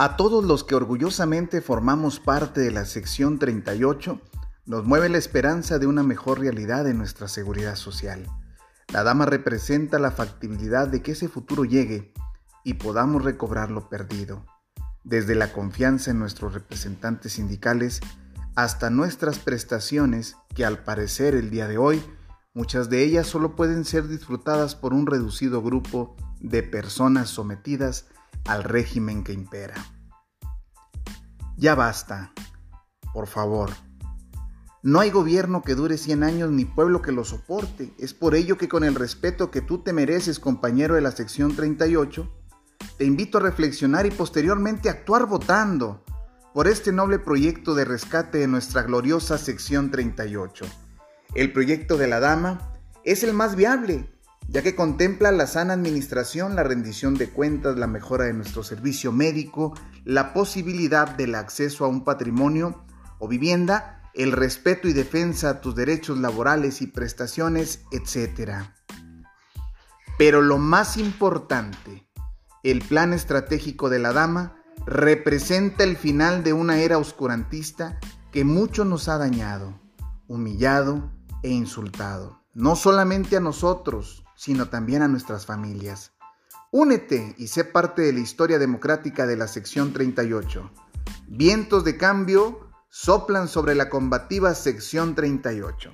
A todos los que orgullosamente formamos parte de la sección 38, nos mueve la esperanza de una mejor realidad en nuestra seguridad social. La dama representa la factibilidad de que ese futuro llegue y podamos recobrar lo perdido, desde la confianza en nuestros representantes sindicales hasta nuestras prestaciones que al parecer el día de hoy, muchas de ellas solo pueden ser disfrutadas por un reducido grupo de personas sometidas al régimen que impera. Ya basta, por favor. No hay gobierno que dure 100 años ni pueblo que lo soporte. Es por ello que con el respeto que tú te mereces, compañero de la sección 38, te invito a reflexionar y posteriormente actuar votando por este noble proyecto de rescate de nuestra gloriosa sección 38. El proyecto de la dama es el más viable ya que contempla la sana administración, la rendición de cuentas, la mejora de nuestro servicio médico, la posibilidad del acceso a un patrimonio o vivienda, el respeto y defensa a tus derechos laborales y prestaciones, etc. Pero lo más importante, el plan estratégico de la dama representa el final de una era oscurantista que mucho nos ha dañado, humillado e insultado. No solamente a nosotros, sino también a nuestras familias. Únete y sé parte de la historia democrática de la sección 38. Vientos de cambio soplan sobre la combativa sección 38.